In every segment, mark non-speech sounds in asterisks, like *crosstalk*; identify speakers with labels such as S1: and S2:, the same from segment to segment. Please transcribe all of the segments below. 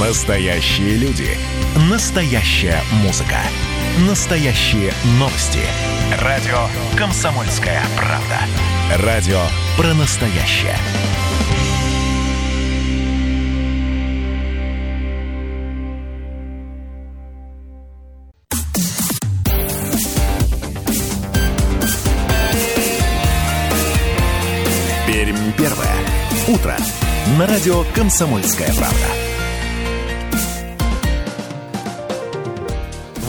S1: Настоящие люди. Настоящая музыка. Настоящие новости. Радио «Комсомольская правда». Радио про настоящее. Пермь первое. Утро. На радио «Комсомольская правда».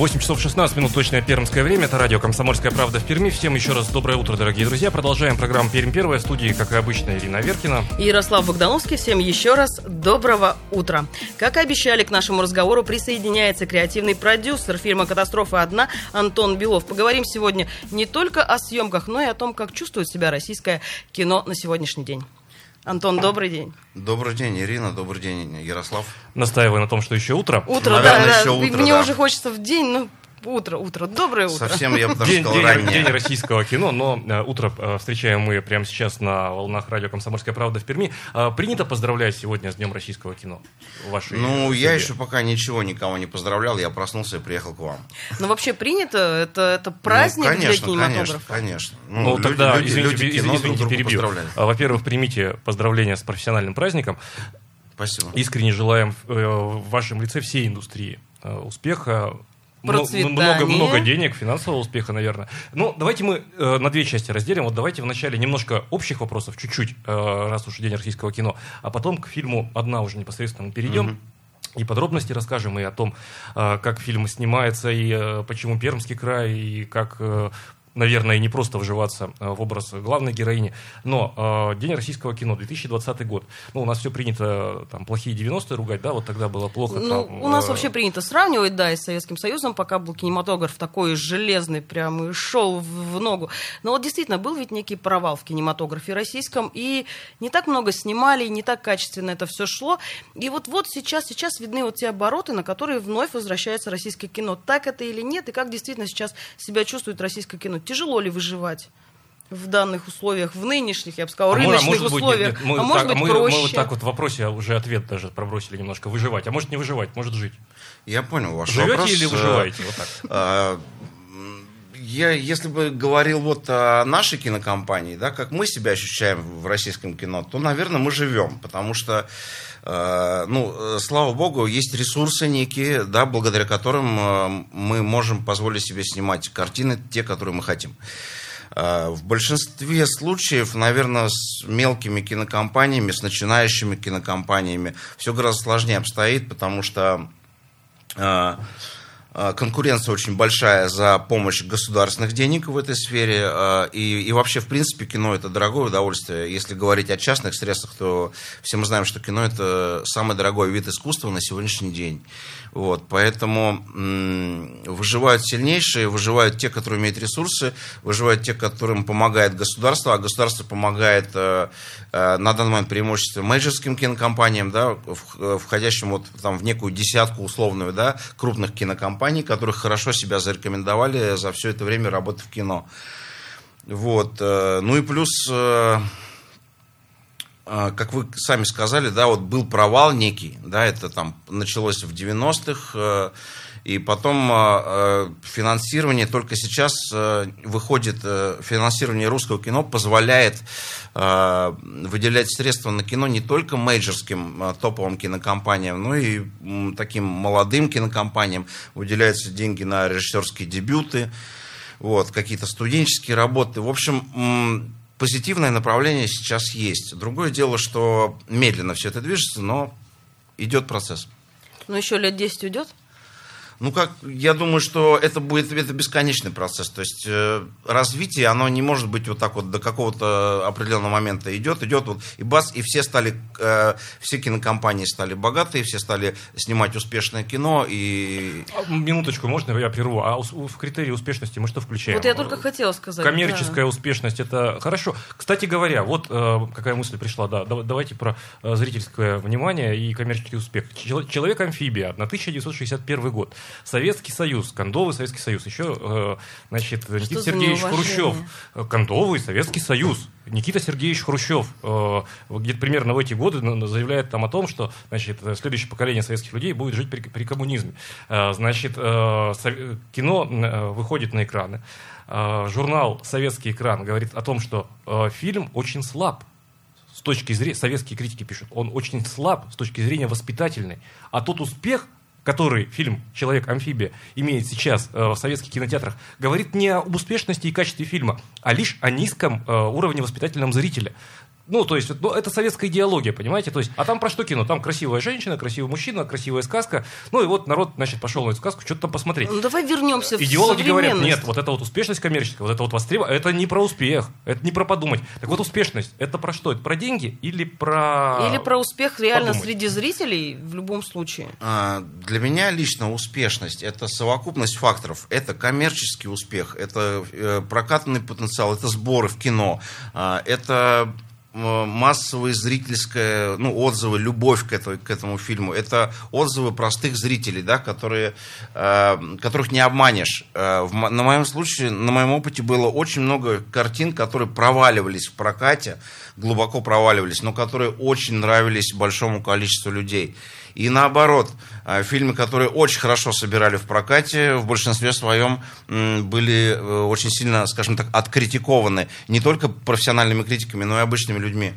S2: 8 часов 16 минут точное пермское время. Это радио «Комсомольская правда» в Перми. Всем еще раз доброе утро, дорогие друзья. Продолжаем программу «Пермь первая». В студии, как и обычно, Ирина Веркина.
S3: И Ярослав Богдановский. Всем еще раз доброго утра. Как и обещали, к нашему разговору присоединяется креативный продюсер фильма «Катастрофа одна» Антон Белов. Поговорим сегодня не только о съемках, но и о том, как чувствует себя российское кино на сегодняшний день. Антон, добрый день.
S4: Добрый день, Ирина, добрый день, Ярослав.
S2: Настаиваю на том, что еще утро.
S3: Утро,
S4: Наверное,
S3: да,
S4: еще
S3: да.
S4: утро,
S3: Мне
S4: да.
S3: уже хочется в день, ну, утро, утро, доброе утро.
S4: Совсем, я бы даже
S2: День,
S4: сказал,
S2: день- день российского кино, но э, утро э, встречаем мы прямо сейчас на волнах радио «Комсомольская правда» в Перми. Э, принято поздравлять сегодня с Днем российского кино? в вашей
S4: Ну, я
S2: семье?
S4: еще пока ничего никого не поздравлял, я проснулся и приехал к вам.
S3: Но вообще принято, это, это праздник
S4: ну, конечно,
S3: для кинематографа.
S4: Конечно, конечно.
S2: Ну,
S4: люди-
S2: тогда,
S4: люди-
S2: извините,
S4: люди кино
S2: извините,
S4: друг друга
S2: перебью. А, Во-первых, примите поздравления с профессиональным праздником.
S4: Спасибо.
S2: Искренне желаем э, в вашем лице всей индустрии э, успеха. М-
S3: Процветания.
S2: Много, много денег, финансового успеха, наверное. Ну, давайте мы э, на две части разделим. Вот давайте вначале немножко общих вопросов, чуть-чуть, э, раз уж День российского кино, а потом к фильму «Одна» уже непосредственно мы перейдем. И подробности расскажем и о том, э, как фильм снимается, и э, почему Пермский край, и как, э, наверное, не просто вживаться э, в образ главной героини. Но э, День российского кино, 2020 год. Ну, у нас все принято, там, плохие 90-е ругать, да, вот тогда было плохо.
S3: Ну,
S2: там,
S3: у нас
S2: э,
S3: вообще принято сравнивать, да, и с Советским Союзом, пока был кинематограф такой железный, прям и шел в, в ногу. Но вот действительно был ведь некий провал в кинематографе российском, и не так много снимали, и не так качественно это все шло. И вот вот сейчас, сейчас видны вот те обороты, на которые вновь возвращается российское кино. Так это или нет, и как действительно сейчас себя чувствует российское кино? Тяжело ли выживать? В данных условиях, в нынешних, я бы сказала,
S2: а а
S3: рыночных
S2: может быть, нет,
S3: условиях,
S2: нет, мы
S3: а может
S2: так-
S3: быть
S2: мы,
S3: проще.
S2: Мы вот так вот в вопросе уже ответ даже пробросили немножко. Выживать. А может не выживать, может жить.
S4: Я понял ваш
S2: Живете
S4: вопрос.
S2: или
S4: Э,
S2: выживаете? Вот так.
S4: э, м, Я, если бы говорил вот о нашей кинокомпании, да, как мы себя ощущаем в российском кино, то, наверное, мы живем, потому что, э, ну, э, слава богу, есть ресурсы некие, да, благодаря которым э, мы можем позволить себе снимать картины, те, которые мы хотим. Э, В большинстве случаев, наверное, с мелкими кинокомпаниями, с начинающими кинокомпаниями все гораздо сложнее обстоит, потому что э, э, конкуренция очень большая за помощь государственных денег в этой сфере. э, И, и вообще, в принципе, кино это дорогое удовольствие. Если говорить о частных средствах, то все мы знаем, что кино это самый дорогой вид искусства на сегодняшний день. Вот, поэтому м, выживают сильнейшие, выживают те, которые имеют ресурсы, выживают те, которым помогает государство, а государство помогает э, э, на данный момент преимущественно мейджерским кинокомпаниям, да, в- э, входящим вот там в некую десятку условную, да, крупных кинокомпаний, которые хорошо себя зарекомендовали за все это время работы в кино. Вот, э, ну и плюс э, а, как вы сами сказали, да, вот был провал некий, да, это там началось в 90-х, э, и потом э, э, финансирование только сейчас э, выходит, э, финансирование русского кино позволяет э, выделять средства на кино не только мейджорским топовым кинокомпаниям, но и таким молодым кинокомпаниям. Выделяются деньги на режиссерские дебюты, вот, какие-то студенческие работы. В общем, позитивное направление сейчас есть. Другое дело, что медленно все это движется, но идет процесс.
S3: Ну, еще лет 10 уйдет?
S4: Ну, как, я думаю, что это будет это бесконечный процесс. То есть э, развитие, оно не может быть вот так вот до какого-то определенного момента идет, идет вот и бац, и все стали, э, все кинокомпании стали богатые, все стали снимать успешное кино и
S2: А, Минуточку, можно я прерву? А в критерии успешности мы что включаем?
S3: Вот я только хотела сказать.
S2: Коммерческая успешность это хорошо. Кстати говоря, вот э, какая мысль пришла, да, дав- давайте про э, зрительское внимание и коммерческий успех. Чел- Человек-амфибия, 1961 год. Советский Союз, кондовый Советский Союз. Еще, э, значит, Никита
S3: за
S2: Сергеевич? Хрущев, э, кондовый Советский Союз. Никита Сергеевич Хрущев э, где-то примерно в эти годы заявляет там о том, что значит, следующее поколение советских людей будет жить при, при коммунизме. Значит, кино выходит на экраны. Журнал «Советский экран» говорит о том, что фильм очень слаб с точки зрения, советские критики пишут, он очень слаб с точки зрения воспитательной. А тот успех, который фильм «Человек-амфибия» имеет сейчас э, в советских кинотеатрах, говорит не об успешности и качестве фильма, а лишь о низком э, уровне воспитательном зрителя. Ну, то есть, ну, это советская идеология, понимаете? То есть, а там про что кино? Там красивая женщина, красивый мужчина, красивая сказка. Ну, и вот народ, значит, пошел на эту сказку, что-то там посмотреть.
S3: Ну, давай вернемся в
S2: Идеологи говорят,
S3: современность.
S2: нет, вот это вот успешность коммерческая, вот это вот востребование, это не про успех, это не про подумать. Так вот успешность, это про что? Это про деньги или про...
S3: Или про успех реально
S2: подумать.
S3: среди зрителей в любом случае.
S4: А, Для меня лично успешность – это совокупность факторов. Это коммерческий успех, это э, прокатный потенциал, это сборы в кино, а, это массовые зрительские ну, отзывы, любовь к, этой- к этому фильму. Это отзывы простых зрителей, да, которые, э, которых не обманешь. Э, в на моем случае, на моем опыте было очень много картин, которые проваливались в прокате, глубоко проваливались, но которые очень нравились большому количеству людей. И наоборот, э, фильмы, которые очень хорошо собирали в прокате, в большинстве своем были э, очень сильно, скажем так, откритикованы не только профессиональными критиками, но и обычными людьми,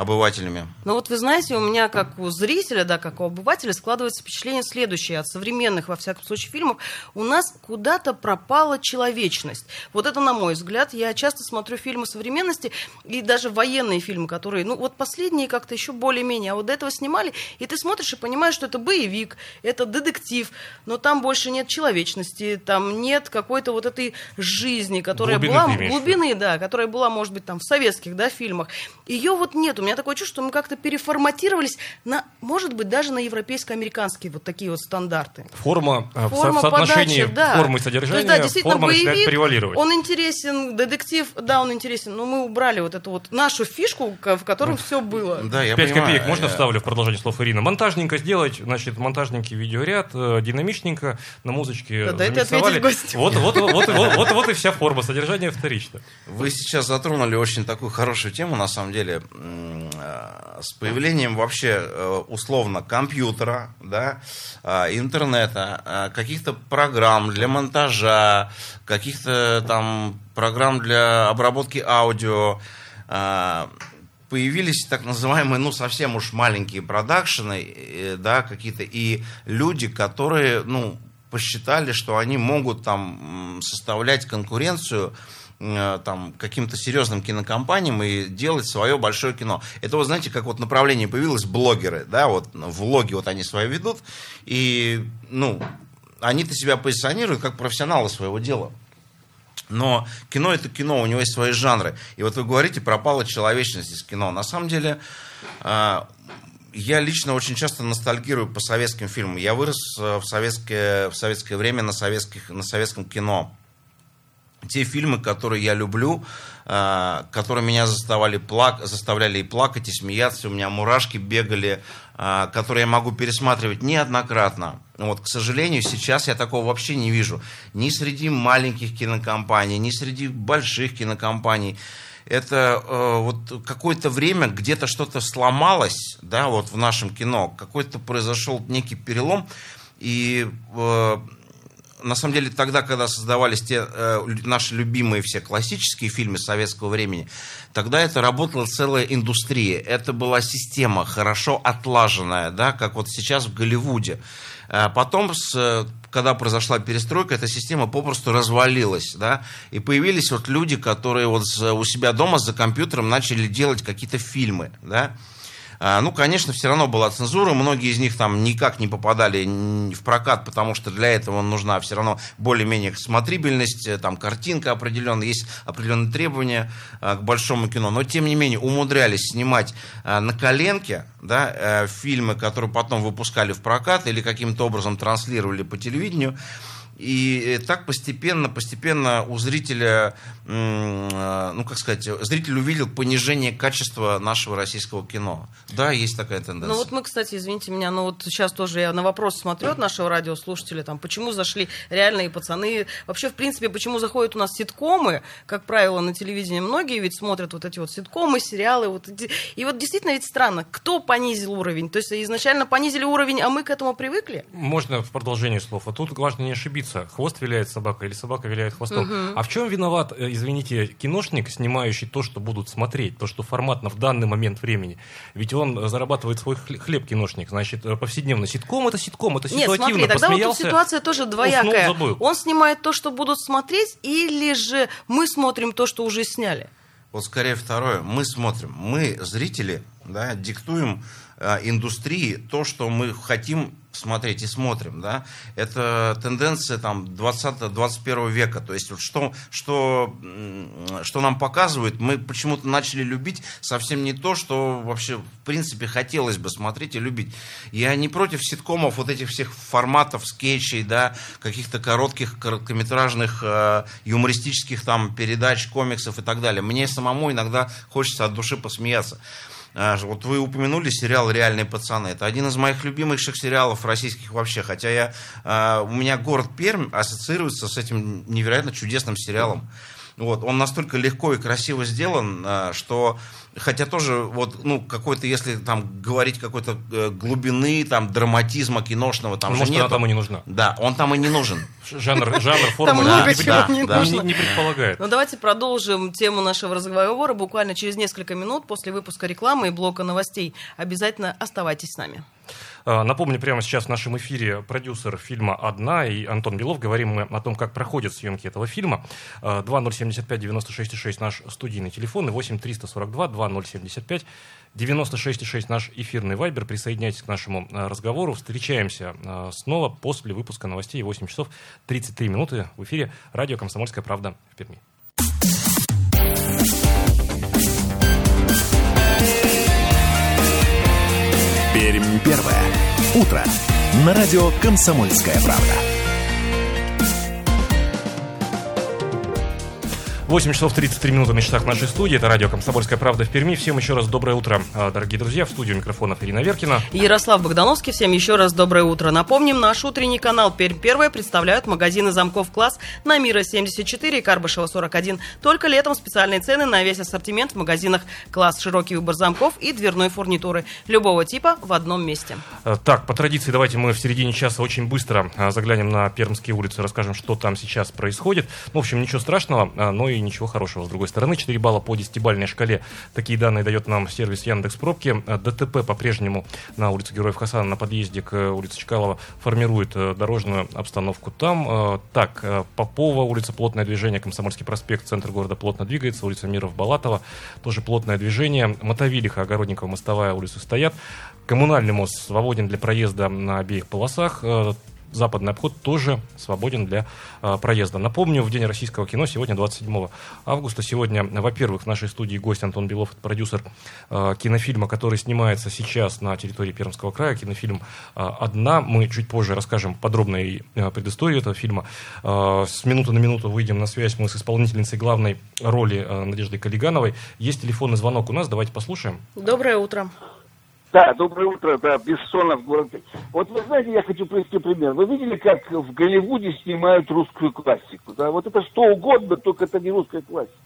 S4: обывателями.
S3: Ну вот вы знаете, у меня как у зрителя, да, как у обывателя складывается впечатление следующее. От современных, во всяком случае, фильмов у нас куда-то пропала человечность. Вот это на мой взгляд. Я часто смотрю фильмы современности и даже военные фильмы, которые, ну вот последние как-то еще более-менее, а вот до этого снимали, и ты смотришь и понимаешь, что это боевик, это детектив, но там больше нет человечности, там нет какой-то вот этой жизни, которая
S2: Глубины
S3: была... глубины, да, которая была, может быть, там в советских, да, фильмах. Ее вот нет. У меня такое чувство, что мы как-то переформатировались на, может быть, даже на европейско-американские вот такие вот стандарты.
S2: Форма, в со-
S3: Форма
S2: в соотношении
S3: подачи, да.
S2: формы и
S3: То
S2: содержания,
S3: есть, да, действительно,
S2: форма начинает
S3: боевик,
S2: превалировать.
S3: он интересен, детектив, да, он интересен, но мы убрали вот эту вот нашу фишку, в котором все было.
S4: Да, я
S2: Пять
S4: понимаю.
S2: копеек можно
S4: Э,
S2: вставлю в продолжение слов Ирина. Монтажненько сделать, значит, монтажненький видеоряд, э, динамичненько, на музычке
S3: Да, дайте
S2: замиксовали. Вот, вот, вот, вот, вот, вот, вот и вся форма, содержание вторично.
S4: Вы сейчас затронули очень такую хорошую тему, на самом деле, М, с появлением вообще э, условно компьютера, да, э, интернета, э, каких-то программ для монтажа, каких-то там программ для обработки аудио, э, появились так называемые, ну, совсем уж маленькие продакшены, э, да, какие-то, и люди, которые, ну, посчитали, что они могут там составлять конкуренцию э, там, каким-то серьезным кинокомпаниям и делать свое большое кино. Это, вот знаете, как вот направление появилось блогеры, да, вот влоги вот они свои ведут, и, ну, они-то себя позиционируют как профессионалы своего дела. Но кино это кино, у него есть свои жанры. И вот вы говорите, пропала человечность из кино. На самом деле, а, я лично очень часто ностальгирую по советским фильмам. Я вырос э, в советское, в советское время на, советских, на советском кино. Те фильмы, которые я люблю, а, которые меня заставали плак... заставляли и плакать, и смеяться, у меня мурашки бегали, а, которые я могу пересматривать неоднократно. Вот, к сожалению, сейчас я такого вообще не вижу. Ни среди маленьких кинокомпаний, ни среди больших кинокомпаний. Это э, вот какое-то время где-то что-то сломалось, да, вот в нашем кино, какой-то произошел некий перелом, и э, на самом деле тогда, когда создавались те э, наши любимые все классические фильмы советского времени, тогда это работала целая индустрия. Это была система хорошо отлаженная, да, как вот сейчас в Голливуде. А Потом, с, э, когда произошла перестройка, эта система попросту развалилась, да, и появились вот люди, которые вот у себя дома за компьютером начали делать какие-то фильмы, да. А, Ну, конечно, все равно была цензура. Многие из них там никак не попадали в прокат, потому что для этого нужна все равно более-менее смотрибельность, э, там картинка определенная, есть определенные требования а, к большому кино. Но, тем не менее, умудрялись снимать а, на коленке да, э, фильмы, которые потом выпускали в прокат или каким-то образом транслировали по телевидению. И так постепенно, постепенно у зрителя, э, ну как сказать, зритель увидел понижение качества нашего российского кино. Да, есть такая тенденция.
S3: Ну вот мы, кстати, извините меня, но вот сейчас тоже я на вопрос смотрю от нашего радиослушателя, там, почему зашли реальные пацаны. Вообще, в принципе, почему заходят у нас ситкомы, как правило, на телевидении многие ведь смотрят вот эти вот ситкомы, сериалы. Вот, и вот действительно ведь странно, кто понизил уровень? То есть изначально понизили уровень, а мы к этому привыкли?
S2: Можно в продолжение слов. А тут важно не ошибиться. Хвост виляет собака или собака виляет хвостом. Угу. А в чем виноват, э, извините, киношник, снимающий то, что будут смотреть, то, что форматно в данный момент времени? Ведь он зарабатывает свой хлеб, киношник. Значит, э, повседневно. Ситком это ситком, это ситуативно. Нет, смотри,
S3: тогда вот тут ситуация тоже двоякая. Уснул, Он снимает то, что будут смотреть, или же мы смотрим то, что уже сняли?
S4: Вот скорее второе. Мы смотрим. Мы, зрители, да, диктуем э, индустрии то, что мы хотим смотреть и смотрим, да, это тенденция там 20-21 века, то есть вот что, что, что нам показывают, мы почему-то начали любить совсем не то, что вообще в принципе хотелось бы смотреть и любить. Я не против ситкомов, вот этих всех форматов, скетчей, да, каких-то коротких, короткометражных, э, юмористических там передач, комиксов и так далее. Мне самому иногда хочется от души посмеяться. А, вот вы упомянули сериал «Реальные пацаны». Это один из моих любимейших сериалов российских вообще. Хотя я, а, у меня город Пермь ассоциируется с этим невероятно чудесным сериалом. Вот, он настолько легко и красиво сделан, а, что хотя тоже вот, ну, какой-то, если там говорить какой-то э, глубины, там, драматизма киношного, там
S2: Может,
S4: же нет.
S2: там и не нужна.
S4: Да, он там и не нужен.
S2: Жанр, жанр, форма
S3: да,
S2: не,
S3: да, не,
S2: да. не, не предполагает.
S3: Ну, давайте продолжим тему нашего разговора буквально через несколько минут после выпуска рекламы и блока новостей. Обязательно оставайтесь с нами.
S2: А, напомню, прямо сейчас в нашем эфире продюсер фильма «Одна» и Антон Белов. Говорим мы о том, как проходят съемки этого фильма. 2075-96-6 наш студийный телефон и 8-342-2075 96,6 наш эфирный вайбер. Присоединяйтесь к нашему а, разговору. Встречаемся снова после выпуска новостей 8 часов 33 минуты в эфире радио «Комсомольская правда» в Перми.
S1: Пермь первое. Утро. На радио «Комсомольская правда».
S2: 8 часов 33 минуты на часах нашей студии. Это радио «Комсомольская правда» в Перми. Всем еще раз доброе утро, а, дорогие друзья. В студию микрофонов Ирина Веркина.
S3: Ярослав Богдановский. Всем еще раз доброе утро. Напомним, наш утренний канал «Пермь первая» представляют магазины замков «Класс» на Мира 74 и Карбышева 41. Только летом специальные цены на весь ассортимент в магазинах «Класс». Широкий выбор замков и дверной фурнитуры любого типа в одном месте.
S2: А, так, по традиции, давайте мы в середине часа очень быстро а, заглянем на Пермские улицы, расскажем, что там сейчас происходит. Ну, в общем, ничего страшного, но и ничего хорошего. С другой стороны, 4 балла по 10-бальной шкале. Такие данные дает нам сервис Яндекс Пробки. Э, ДТП по-прежнему на улице Героев Хасана на подъезде к э, улице Чкалова формирует э, дорожную обстановку там. Так, Попова, улица плотное движение, Комсомольский проспект, центр города плотно двигается, улица Миров Балатова, тоже плотное движение. Мотовилиха, Огородникова, Мостовая улицы стоят. Коммунальный мост свободен для проезда на обеих полосах западный обход тоже свободен для э, проезда. Напомню, в День российского кино сегодня 27 августа. Сегодня, во-первых, в нашей студии гость Антон Белов, это продюсер э, кинофильма, который снимается сейчас на территории Пермского края. Кинофильм э, «Одна». Мы чуть позже расскажем подробно и предысторию этого фильма. Э, с минуты на минуту выйдем на связь мы с исполнительницей главной роли э, Надеждой Калигановой. Есть телефонный звонок у нас, давайте послушаем.
S3: Доброе утро.
S5: Да, доброе утро, да, Бессонов, город. Вот вы знаете, я хочу привести пример. Вы видели, как в Голливуде снимают русскую классику? Да, вот это что угодно, только это не русская классика.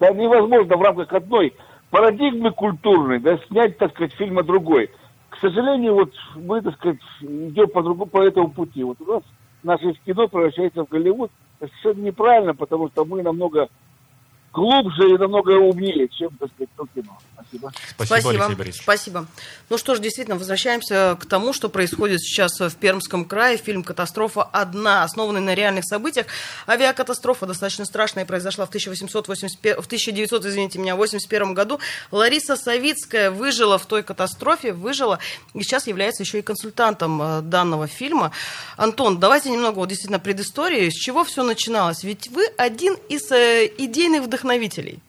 S5: Да, невозможно в рамках одной парадигмы культурной, да, снять, так сказать, фильм о другой. К сожалению, вот мы, так сказать, идем по другому, по этому пути. Вот у нас наше кино превращается в Голливуд. Это совершенно неправильно, потому что мы намного глубже и намного умнее, чем, так сказать, то кино. Спасибо.
S3: Спасибо, Спасибо. Спасибо. Ну что ж, действительно, возвращаемся к тому, что происходит сейчас в Пермском крае. Фильм «Катастрофа одна», основанный на реальных событиях. Авиакатастрофа достаточно страшная произошла в, 1880, в 1900, извините меня, 81 году. Лариса Савицкая выжила в той катастрофе, выжила и сейчас является еще и консультантом э, данного фильма. Антон, давайте немного вот действительно предыстории. С чего все начиналось? Ведь вы один из э, идейных вдохновителей вдохновителей?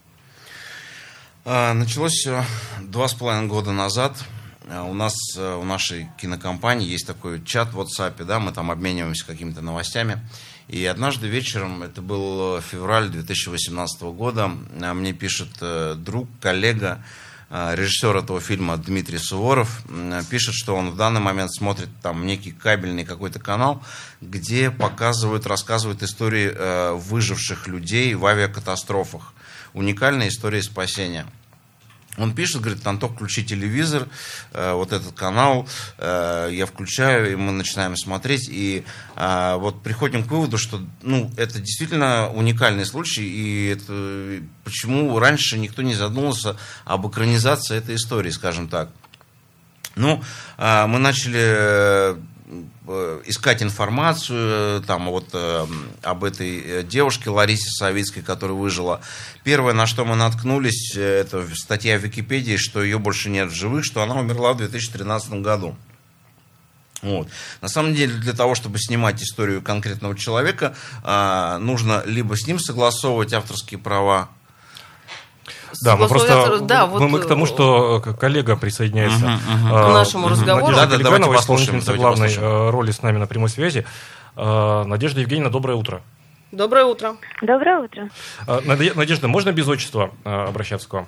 S4: А, началось два с половиной года назад. А, у нас, э, у нашей кинокомпании есть такой чат в WhatsApp, да, мы там обмениваемся какими-то новостями. И однажды вечером, это был февраль 2018 года, а мне пишет э, друг, коллега, э, режиссер этого фильма Дмитрий Суворов, пишет, что он в данный момент смотрит там некий кабельный какой-то канал, где показывают, рассказывают истории э, выживших людей в авиакатастрофах. Уникальная история спасения. Он пишет, говорит, Антох, включи телевизор, э, вот этот канал, э, я включаю, и мы начинаем смотреть, и э, вот приходим к выводу, что, ну, это действительно уникальный случай, и это, почему раньше никто не задумывался об экранизации этой истории, скажем так. Ну, э, мы начали э, искать информацию э, там вот э, об этой девушке Ларисе Савицкой, которая выжила. Первое, на что мы наткнулись, это статья в Википедии, что ее больше нет в живых, что она умерла в 2013 году. Вот. На самом деле, для того, чтобы снимать историю конкретного человека, нужно либо с ним согласовывать авторские права,
S2: да, мы просто да, вот, мы, мы к тому, что э, коллега присоединяется
S3: угу, угу. к нашему разговору.
S2: Надежда да, да, Калиганова, исполнительница главной послушаем. Э, роли с нами на прямой связи. Надежда Евгеньевна, доброе утро.
S3: Доброе утро.
S6: Доброе утро.
S2: Надежда, можно без отчества обращаться к вам?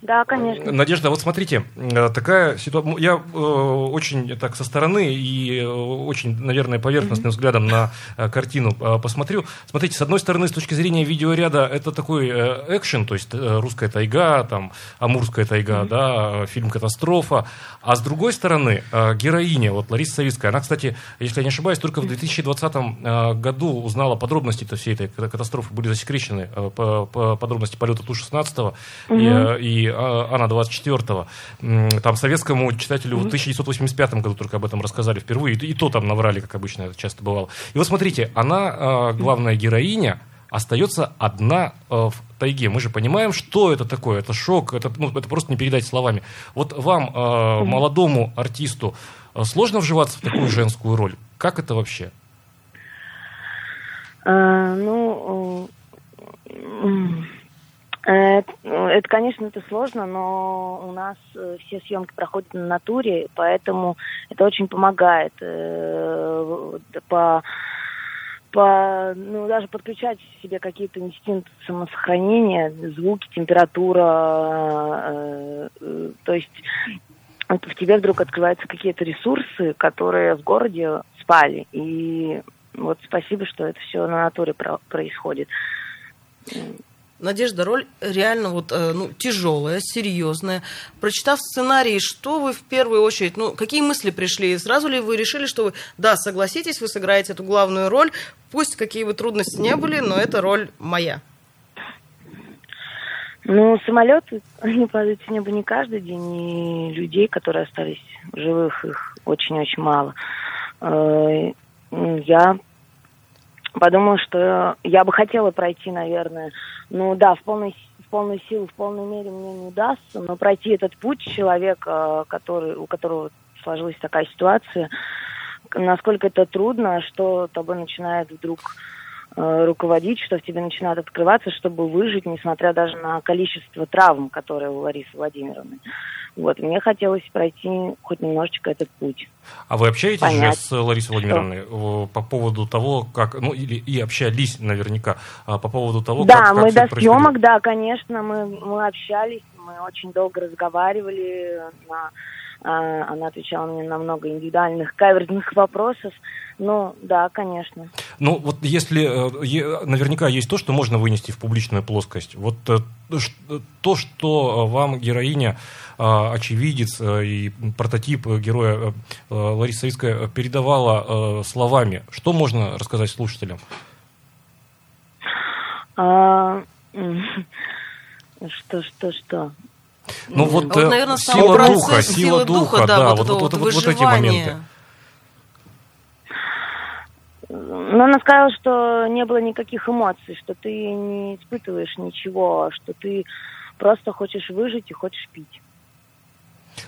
S6: Да, конечно.
S2: Надежда, вот смотрите, э, такая ситуация. Я э, очень так со стороны и э, очень, наверное, поверхностным mm-hmm. взглядом на э, картину э, посмотрю. Смотрите, с одной стороны, с точки зрения видеоряда, это такой экшен, то есть русская тайга, там, амурская тайга, mm-hmm. да, фильм «Катастрофа». А с другой стороны, героиня, вот Лариса Савицкая, она, кстати, если я не ошибаюсь, только в 2020 э, году узнала подробности всей этой катастрофы, были засекречены по, по подробности полета Ту-16 mm-hmm. и, и а, Ана 24-го. Там советскому читателю в 1985 году только об этом рассказали впервые. И, то там наврали, как обычно это часто бывало. И вот смотрите, она, а, главная героиня, остается одна э, в тайге. Мы же понимаем, что это такое. Это шок, это, ну, это просто не передать словами. Вот вам, э, молодому артисту, э, сложно вживаться в такую женскую роль? Как это вообще?
S6: А, ну, это, конечно, это сложно, но у нас э, все съемки проходят на натуре, поэтому это очень помогает э, по по, ну, даже подключать себе какие-то инстинкты самосохранения, звуки, температура, э, э, то есть в тебе вдруг открываются какие-то ресурсы, которые в городе спали. И вот спасибо, что это все на натуре про- происходит.
S3: Надежда, роль реально вот, э, ну, тяжелая, серьезная. Прочитав сценарий, что вы в первую очередь, ну, какие мысли пришли? Сразу ли вы решили, что вы, да, согласитесь, вы сыграете эту главную роль, пусть какие бы трудности не были, но эта роль моя?
S6: Ну, самолеты, *laughs* они падают с неба не каждый день, и людей, которые остались живых, их очень-очень мало. Э, я подумала, что я бы хотела пройти, наверное, ну да, в полной, в полной силу, в полной мере мне не удастся, но пройти этот путь человека, который, у которого сложилась такая ситуация, насколько это трудно, что тобой начинает вдруг э, руководить, что в тебе начинает открываться, чтобы выжить, несмотря даже на количество травм, которые у Ларисы Владимировны. Вот, мне хотелось пройти хоть немножечко этот путь.
S2: А вы общаетесь Понять. же с Ларисой Владимировной что? по поводу того, как, ну, или и общались наверняка, а по поводу того,
S6: да,
S2: как, как
S6: мы до съемок, да, конечно, мы, мы общались, мы очень долго разговаривали, на, она отвечала мне на много индивидуальных каверзных вопросов, ну, да, конечно.
S2: Ну, вот если э, наверняка есть то, что можно вынести в публичную плоскость. Вот э, то, что вам героиня, э, очевидец и прототип героя Лариса Савицкая передавала словами, что можно рассказать слушателям?
S6: А, *laughs* что, что, что?
S2: Ну вот, вот наверное, сила духа, сила духа, да, да вот, вот, вот, вот, вот эти моменты.
S6: Но она сказала, что не было никаких эмоций, что ты не испытываешь ничего, что ты просто хочешь выжить и хочешь пить.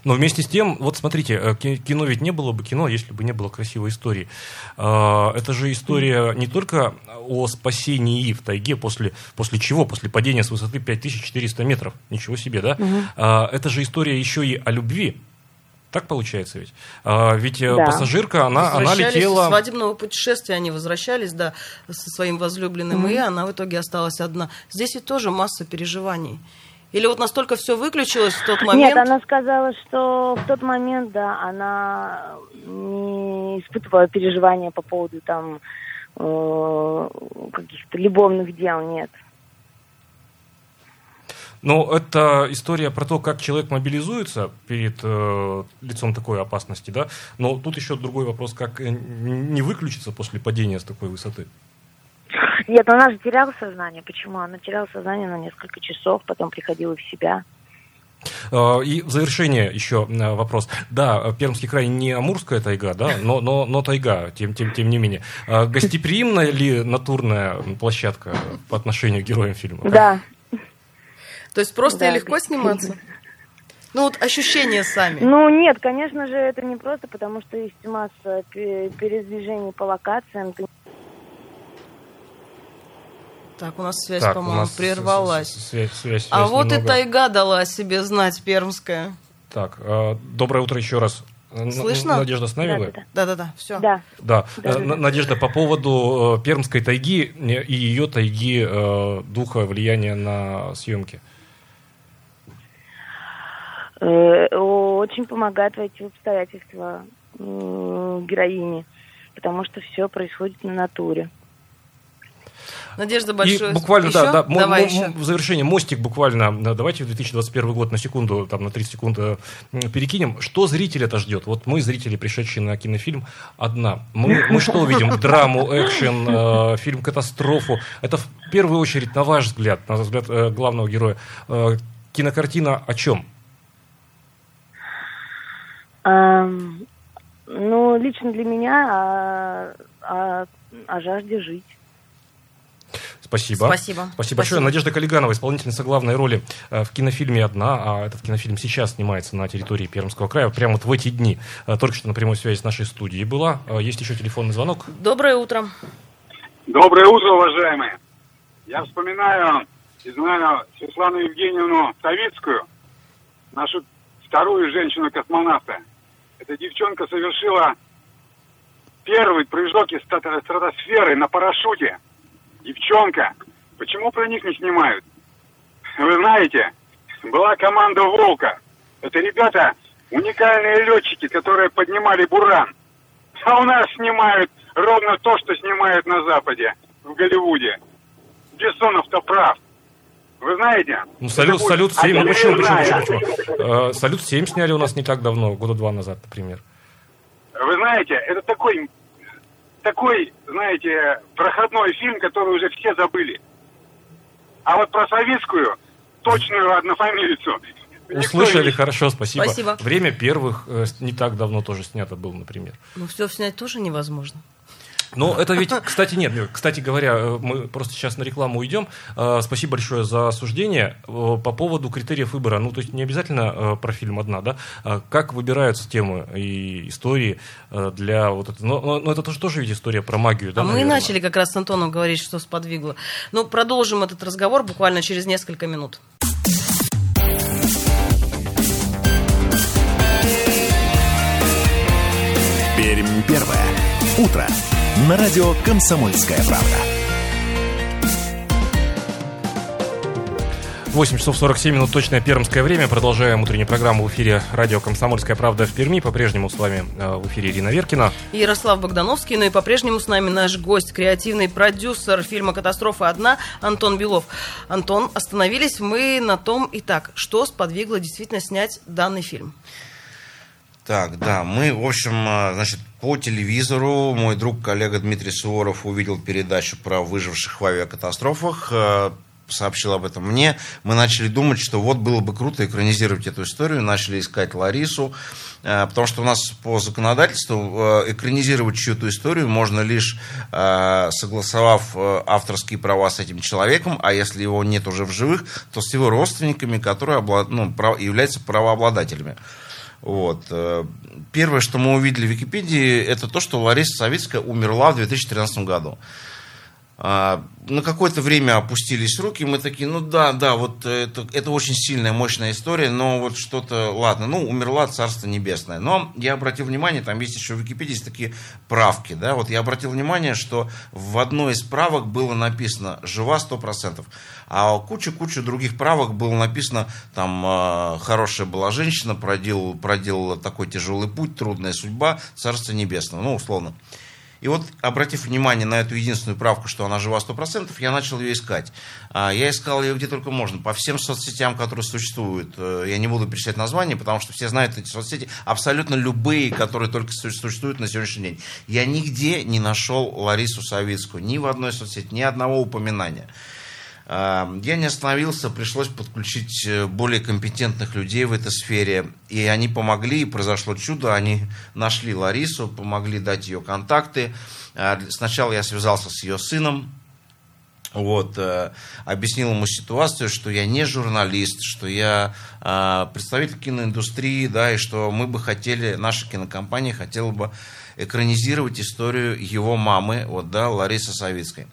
S2: Но вместе с тем, вот смотрите, э, кино ведь не было бы кино, если бы не было красивой истории. А, это же история не только о спасении в тайге, после, после чего? После падения с высоты 5400 метров. Ничего себе, да? Угу. Это же история еще и о любви. Так получается ведь? А, ведь э,
S6: Да.
S2: пассажирка, она, она летела...
S3: С свадебного путешествия они возвращались, да, со своим возлюбленным, и она в итоге осталась одна. Здесь ведь тоже масса переживаний. Или вот настолько все выключилось в тот момент...
S6: Нет, она сказала, что в тот момент, да, она не испытывала переживания по поводу там э, каких-то любовных дел, нет.
S2: Но это история про то, как человек мобилизуется перед э, лицом такой опасности, да? Но тут еще другой вопрос, как э, не выключиться после падения с такой высоты.
S6: Нет, она же теряла сознание. Почему? Она теряла сознание на несколько часов, потом приходила в себя.
S2: Э, И в завершение еще э, вопрос. Да, Пермский край не Амурская тайга, да, но, но, но тайга, тем, тем, тем не менее. Э, Гостеприимна ли натурная площадка по отношению к героям фильма?
S6: Да.
S3: То есть просто
S6: Да,
S3: и легко сниматься? Ну вот ощущения сами.
S6: Ну нет, конечно же, это не просто, потому что есть масса пе- передвижений по локациям. Ты
S3: Так, у нас связь,
S2: Так,
S3: по-моему, прервалась.
S2: связь- связь-
S3: А
S2: связь
S3: вот и
S2: немного.
S3: тайга дала о себе знать, пермская.
S2: Так, э, доброе утро еще раз.
S3: Слышно?
S2: Надежда с нами вы?
S6: Да-да-да.
S3: Да-да-да, все.
S6: Да.
S2: Да,
S6: Да,
S2: Э,
S6: да, да.
S2: Надежда, по поводу э, Пермской тайги и ее тайги э, духа влияния на съемки.
S6: Э, Очень помогает войти в обстоятельства героини, потому что все происходит на натуре.
S3: Надежда большое.
S2: И буквально,
S3: Еще?
S2: да, да,
S3: Давай
S2: мо-
S3: еще.
S2: в завершение, мостик буквально, да, давайте в 2021 год на секунду, там, на 30 секунд э, м, перекинем. Что зрителя это ждет? Вот мы, зрители, пришедшие на кинофильм, одна. Мы, мы что увидим? Драму, экшен, э, фильм-катастрофу. Это в первую очередь, на ваш взгляд, на взгляд э, главного героя, э, кинокартина о чем?
S6: Ам, Ну, лично для меня о, о- о жажде жить.
S2: Спасибо.
S3: Спасибо.
S2: Спасибо большое. Надежда Калиганова, исполнительница главной роли э, в кинофильме «Одна», а этот кинофильм сейчас снимается на территории Пермского края, прямо вот в эти дни. Э, Только что на прямой связи с нашей студией была. Э, Есть еще телефонный звонок.
S3: Доброе утро.
S7: Доброе утро, уважаемые. Я вспоминаю и знаю Светлану Евгеньевну Савицкую, нашу вторую женщину-космонавта. Эта девчонка совершила первый прыжок из стратосферы на парашюте. Девчонка. Почему про них не снимают? Вы знаете, была команда «Волка». Это ребята, уникальные летчики, которые поднимали «Буран». А у нас снимают ровно то, что снимают на Западе, в Голливуде. Бессонов-то прав. Вы знаете?
S2: Ну, салют, салют 7. Ну, почему, почему, почему, почему? Э, Салют 7 сняли у нас не так давно, года два назад, например.
S7: Вы знаете, это такой, такой, знаете, проходной фильм, который уже все забыли. А вот про советскую, точную однофамилицу,
S2: Услышали, хорошо, спасибо.
S3: Спасибо.
S2: Время первых э, не так давно тоже снято было, например.
S3: Ну, все снять тоже невозможно.
S2: Но это ведь, кстати, нет, кстати говоря, мы просто сейчас на рекламу уйдем. Э, Спасибо большое за осуждение. Э, По поводу критериев выбора, ну, то есть не обязательно э, про фильм одна, да? А Как выбираются темы и истории для вот этого? Но, но- но это тоже, тоже ведь история про магию, да,
S3: а мы
S2: наверное?
S3: начали как раз с Антоном говорить, что сподвигло. Ну, продолжим этот разговор буквально через несколько минут.
S1: Пермь первое. Утро. На радио «Комсомольская правда».
S2: 8 часов 47 минут точное пермское время. Продолжаем утреннюю программу в эфире радио «Комсомольская правда» в Перми. По-прежнему с вами э, в эфире Ирина Веркина.
S3: Ярослав Богдановский, ну и по-прежнему с нами наш гость, креативный продюсер фильма «Катастрофа одна» Антон Белов. Антон, остановились мы на том, итак, что сподвигло действительно снять данный фильм?
S4: Так, да, мы, в общем, э, значит, по телевизору мой друг, коллега Дмитрий Суворов увидел передачу про выживших в авиакатастрофах, э, сообщил об этом мне. Мы начали думать, что вот было бы круто экранизировать эту историю, начали искать Ларису, э, потому что у нас по законодательству экранизировать чью-то историю можно лишь согласовав авторские права с этим человеком, а если его нет уже в живых, то с его родственниками, которые ну, являются правообладателями. Вот. э, Первое, что мы увидели в Википедии, это то, что Лариса Савицкая умерла в 2013 году. А, на какое-то время опустились руки, мы такие, ну да, да, вот это, это очень сильная, мощная история, но вот что-то, ладно, ну, умерла Царство Небесное. Но я обратил внимание, там есть еще в Википедии есть такие правки, да, вот я обратил внимание, что в одной из правок было написано «жива 100%», а куча-куча других правок было написано, там, а, «хорошая была женщина, проделала, проделала такой тяжелый путь, трудная судьба, Царство Небесное», ну, условно. И вот, обратив внимание на эту единственную правку, что она жива 100%, я начал ее искать. А, я искал ее где только можно, по всем соцсетям, которые существуют. Э, я не буду перечислять названия, потому что все знают эти соцсети, абсолютно любые, которые только существуют на сегодняшний день. Я нигде не нашел Ларису Савицкую, ни в одной соцсети, ни одного упоминания. Я не остановился, пришлось подключить э, более компетентных людей в этой сфере. И они помогли, и произошло чудо. Они нашли Ларису, помогли дать ее контакты. А, сначала я связался с ее сыном, вот, э, объяснил ему ситуацию, что я не журналист, что я э, представитель киноиндустрии, да, и что мы бы хотели, наша кинокомпания хотела бы экранизировать историю его мамы, вот, да, Ларисы Савицкой.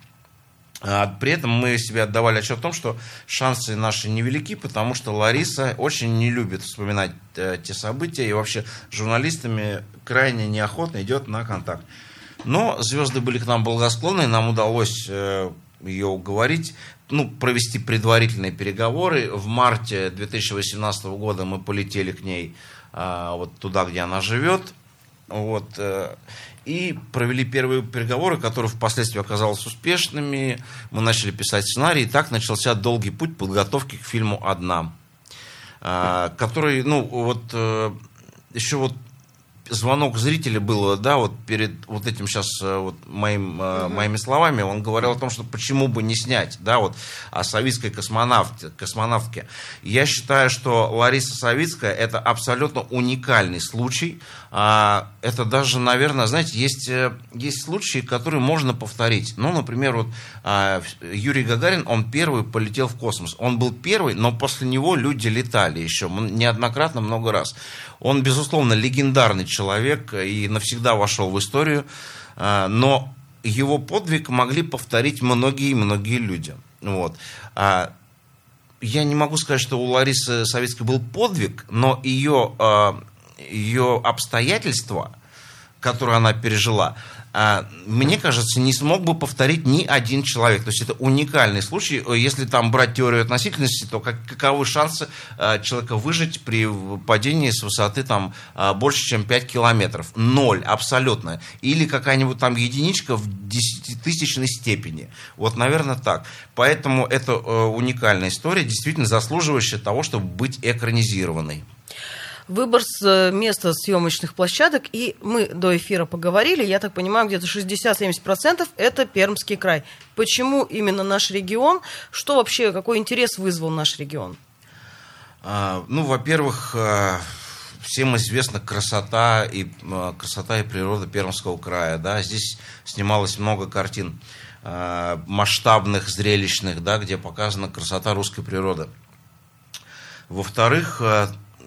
S4: А при этом мы себе отдавали отчет о том, что шансы наши невелики, потому что Лариса очень не любит вспоминать э, те события и вообще журналистами крайне неохотно идет на контакт. Но звезды были к нам благосклонны, нам удалось э, ее уговорить, ну, провести предварительные переговоры. В марте 2018 года мы полетели к ней э, вот туда, где она живет. Вот, э, и провели первые переговоры, которые впоследствии оказались успешными. Мы начали писать сценарий, и так начался долгий путь подготовки к фильму «Одна», а, который, ну, вот э, еще вот звонок зрителя было, да, вот перед вот этим сейчас э, вот моим, угу. моими словами, он говорил о том, что почему бы не снять, да, вот о советской космонавте, космонавтке. Я считаю, что Лариса Савицкая это абсолютно уникальный случай. А, это даже, наверное, знаете, есть, э, есть случаи, которые можно повторить. Ну, например, вот а, Юрий Гагарин, он первый полетел в космос. Он был первый, но после него люди летали еще неоднократно, много раз. Он, безусловно, легендарный человек и навсегда вошел в историю, а, но его подвиг могли повторить многие и многие люди. Вот. А, я не могу сказать, что у Ларисы Советской был подвиг, но ее, а, ее обстоятельства, которые она пережила, мне кажется, не смог бы повторить ни один человек. То есть это уникальный случай. Если там брать теорию относительности, то как, каковы шансы а, человека выжить при падении с высоты там а, больше, чем 5 километров? Ноль, абсолютно. Или какая-нибудь там единичка в десятитысячной степени. Вот, наверное, так. Поэтому это э, уникальная история, действительно заслуживающая того, чтобы быть экранизированной
S3: выбор с э, места съемочных площадок, и мы до эфира поговорили, я так понимаю, где-то 60-70% это Пермский край. Почему именно наш регион? Что вообще, какой интерес вызвал наш регион?
S4: А, ну, во-первых, э, всем известна красота и, э, красота и природа Пермского края. Да? Здесь снималось много картин масштабных, зрелищных, да, где показана красота русской природы. Во-вторых,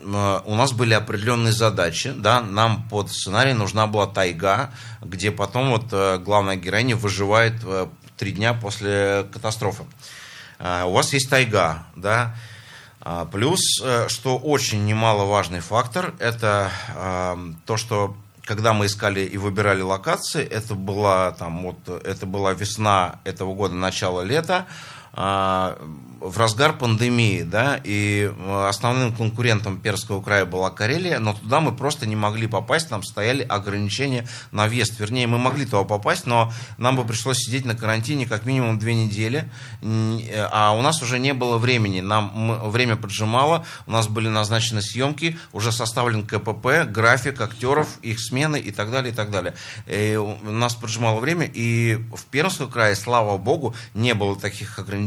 S4: у нас были определенные задачи, да, нам под сценарий нужна была тайга, где потом вот э, главная героиня выживает э, три дня после катастрофы. У вас есть тайга, да, плюс, что очень немаловажный фактор, это то, что когда мы искали и выбирали локации, это была, там, вот, это была весна этого года, начало лета, в разгар пандемии, да, и э, основным конкурентом Перского края была Карелия, но туда мы просто не могли попасть, нам стояли ограничения на въезд. Вернее, мы могли туда попасть, но нам бы пришлось сидеть на карантине как минимум две недели, а у нас уже не было времени, нам время поджимало, у нас были назначены съемки, уже составлен КПП, график актеров, их смены и так далее, и так далее. И у нас поджимало время, и в Пермском крае, слава богу, не было таких ограничений.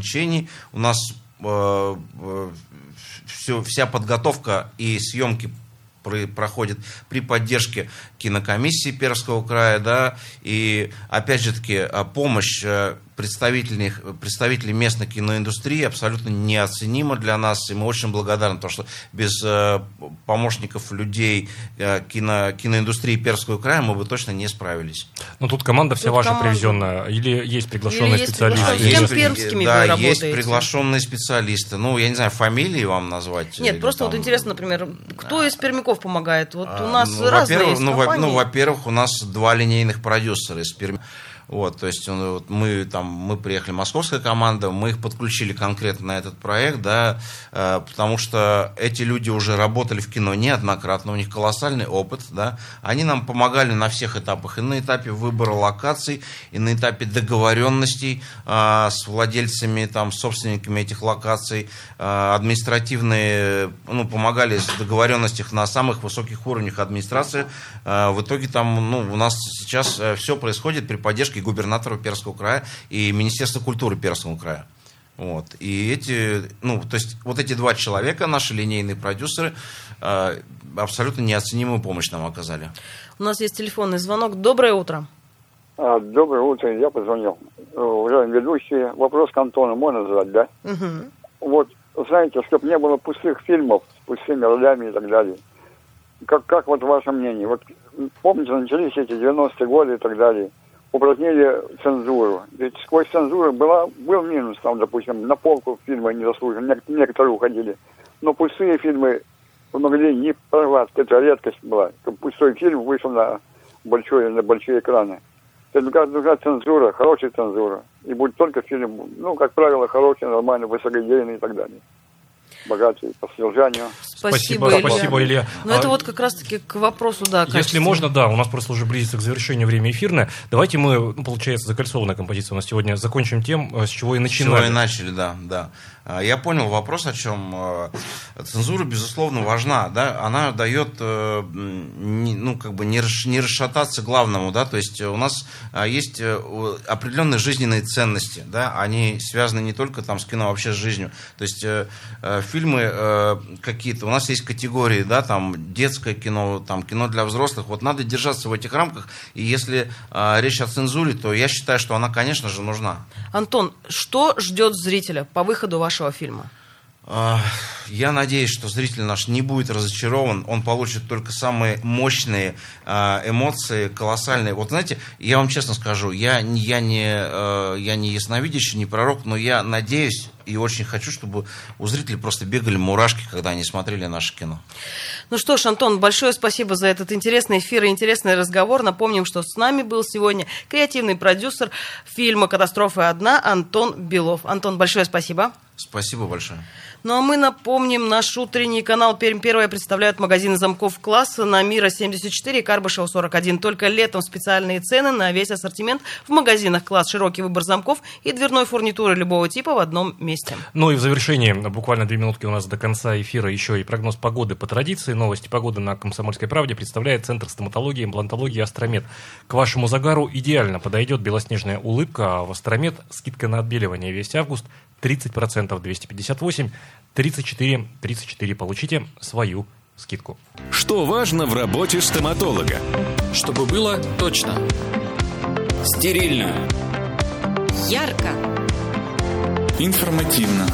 S4: У нас э, э, все, вся подготовка и съемки про- проходит при поддержке кинокомиссии Пермского края, да, и опять же таки а, помощь э, представителей, представителей местной киноиндустрии абсолютно неоценима для нас, и мы очень благодарны, потому что без э, помощников людей э, кино, киноиндустрии Пермского края мы бы точно не справились.
S2: Ну, тут команда вся
S3: Тут
S2: ваша
S3: команда.
S2: привезенная, или есть приглашенные
S3: Или есть
S2: специалисты?
S3: приглашенные.
S2: или-
S3: С кем пермскими
S4: да,
S3: вы
S4: есть приглашенные специалисты. Ну, я не знаю, фамилии вам назвать?
S3: Нет, просто вот
S4: там-
S3: интересно, например, кто из пермяков помогает? Вот у
S4: А,
S3: нас
S4: ну,
S3: разные
S4: во-первых,
S3: есть
S4: ну, во- ну, во-первых, у нас два линейных продюсера из Перми. Вот, то есть вот мы там мы приехали московская команда, мы их подключили конкретно на этот проект, да, э, потому что эти люди уже работали в кино неоднократно, у них колоссальный опыт, да, они нам помогали на всех этапах, и на этапе выбора локаций, и на этапе договоренностей э, с владельцами, там, собственниками этих локаций, э, административные, ну, помогали с договоренностях на самых высоких уровнях администрации. Э, В итоге там, ну, у нас сейчас все происходит при поддержке губернатора Пермского края и Министерства культуры Пермского края. Вот. И эти, ну, то есть вот эти два человека, наши линейные продюсеры, э, абсолютно неоценимую помощь нам оказали.
S3: У нас есть телефонный звонок. Доброе утро.
S8: А, Доброе утро, я позвонил. Э, Уважаемый ведущий, вопрос к Антону можно задать, да?
S3: Мгм.
S8: Вот, знаете, чтобы не было пустых фильмов с пустыми ролями и так далее. Как, как вот ваше мнение? Вот помните, начались эти 90-е годы и так далее. Упразднили цензуру. Ведь сквозь цензуру была, был минус, там, допустим, на полку фильмы нек- некоторые уходили. Но пустые фильмы могли не прорваться. Это редкость была. Пустой фильм вышел на большой, на большие экраны. Это нужна, цензура, хорошая цензура. И будет только фильм, ну, как правило, хороший, нормальный, высокодейный и так далее. Богатый по содержанию.
S2: Спасибо,
S3: Илья.
S2: спасибо, Илья.
S3: Ну, это
S2: А,
S3: вот как раз-таки к вопросу, да,
S2: Если
S3: качества.
S2: можно, да, у нас просто уже близится к завершению время эфирное. Давайте мы, ну, получается, закольцованная композиция у нас сегодня, закончим тем, э, с чего и
S4: С чего
S2: начинали.
S4: и начали, да, да. А, Я понял вопрос, о чем э, цензура, безусловно, важна, да, она дает, э, ну, как бы не, расш- не расшататься главному, да, то есть у нас а, есть э, определенные жизненные ценности, да, они связаны не только там с кино, а вообще с жизнью, то есть фильмы какие-то, у нас есть категории, да, там детское кино, там кино для взрослых, вот надо держаться в этих рамках, и если э, речь о цензуре, то я считаю, что она, конечно же, нужна.
S3: Антон, что ждет зрителя по выходу вашего фильма?
S4: А, Я надеюсь, что зритель наш не будет разочарован. Он получит только самые мощные а, эмоции, колоссальные. Вот знаете, я вам честно скажу, я, не- я, не, э, я не ясновидящий, не пророк, но я надеюсь и очень хочу, чтобы у зрителей просто бегали мурашки, когда они смотрели наше кино.
S3: Ну что ж, Антон, большое спасибо за этот интересный эфир и интересный разговор. Напомним, что с нами был сегодня креативный продюсер фильма «Катастрофа одна» Антон Белов. Антон, большое спасибо.
S4: Спасибо большое.
S3: Ну а мы напомним, наш утренний канал Пермь Первая представляют магазины замков класса на Мира 74 и Карбышева 41. Только летом специальные цены на весь ассортимент в магазинах класс, широкий выбор замков и дверной фурнитуры любого типа в одном месте.
S2: Ну и в завершении, буквально две минутки у нас до конца эфира, еще и прогноз погоды по традиции. Новости погоды на Комсомольской правде представляет Центр стоматологии, имплантологии Астромед. К вашему загару идеально подойдет белоснежная улыбка, а в Астромед скидка на отбеливание весь август 30%, 258, 34, 34. Получите свою скидку.
S1: Что важно в работе стоматолога?
S9: Чтобы было точно. Стерильно.
S10: Ярко.
S1: Информативно.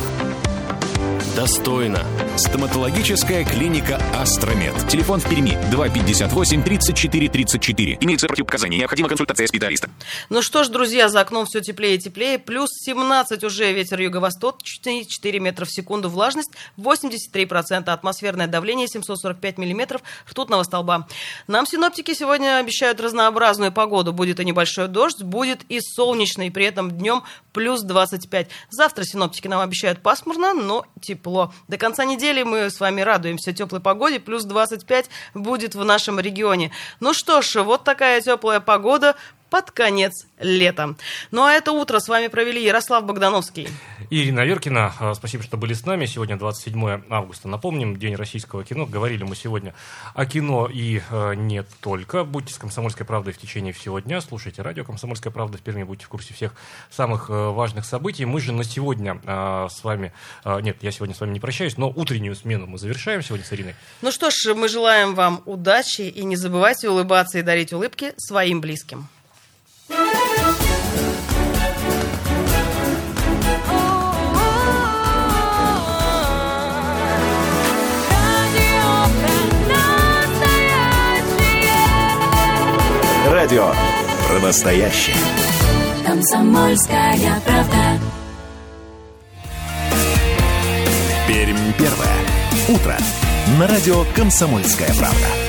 S9: Достойно.
S1: Стоматологическая клиника «Астромед». Телефон в Перми 258 34 34. Имеется противопоказания. Необходима консультация специалиста.
S3: Ну что ж, друзья, за окном все теплее и теплее. Плюс 17 уже ветер юго-восточный, 4 метра в секунду, влажность 83%, атмосферное давление 745 миллиметров ртутного столба. Нам синоптики сегодня обещают разнообразную погоду. Будет и небольшой дождь, будет и солнечно, и при этом днем плюс 25. Завтра синоптики нам обещают пасмурно, но тепло. До конца недели мы с вами радуемся теплой погоде, плюс 25 будет в нашем регионе. Ну что ж, вот такая теплая погода под конец лета. Ну а это утро с вами провели Ярослав Богдановский.
S2: И Ирина Веркина, а, спасибо, что были с нами. Сегодня 27 августа. Напомним, День российского кино. Говорили мы сегодня о кино и э, не только. Будьте с «Комсомольской правдой» в течение всего дня. Слушайте радио «Комсомольская правда» в Перми. Будьте в курсе всех самых э, важных событий. Мы же на сегодня э, с вами... Э, нет, я сегодня с вами не прощаюсь, но утреннюю смену мы завершаем сегодня с Ириной.
S3: Ну что ж, мы желаем вам удачи и не забывайте улыбаться и дарить улыбки своим близким.
S1: Радио про настоящее.
S10: Комсомольская правда.
S1: Пермь первое. Утро. На радио «Комсомольская правда».